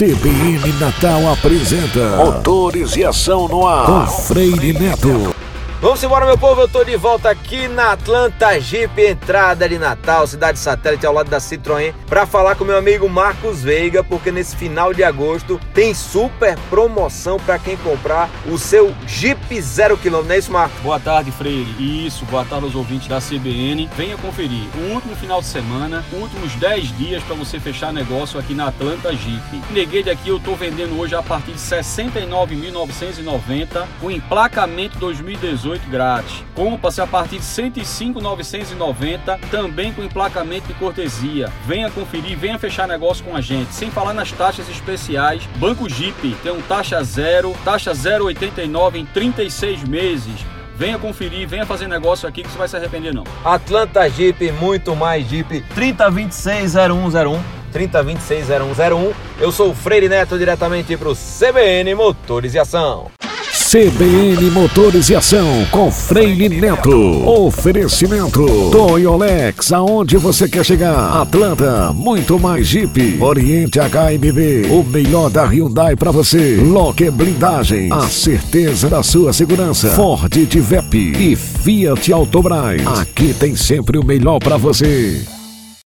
CBN Natal apresenta Motores e Ação no Ar com Freire Neto. Vamos embora, meu povo. Eu tô de volta aqui na Atlanta Jeep, entrada de Natal, cidade satélite ao lado da Citroën, para falar com meu amigo Marcos Veiga, porque nesse final de agosto tem super promoção para quem comprar o seu Jeep zero quilômetro, não é isso, Marcos? Boa tarde, Freire. Isso, boa tarde aos ouvintes da CBN. Venha conferir o último final de semana, últimos 10 dias para você fechar negócio aqui na Atlanta Jeep. Neguei aqui, eu tô vendendo hoje a partir de 69.990, com emplacamento 2018 18 grátis. Compra-se a partir de 105,990, também com emplacamento de cortesia. Venha conferir, venha fechar negócio com a gente. Sem falar nas taxas especiais. Banco Jeep tem um taxa zero, taxa 0,89 em 36 meses. Venha conferir, venha fazer negócio aqui que você vai se arrepender não. Atlanta Jeep, muito mais Jeep. 30260101. 30260101. Eu sou o Freire Neto, diretamente para o CBN Motores e Ação. CBN Motores e Ação com Freire Neto. Oferecimento Toyolex, aonde você quer chegar? Atlanta, muito mais Jeep. Oriente HMB, o melhor da Hyundai para você. Locker Blindagem, a certeza da sua segurança. Ford Divep e Fiat Autobras. Aqui tem sempre o melhor para você.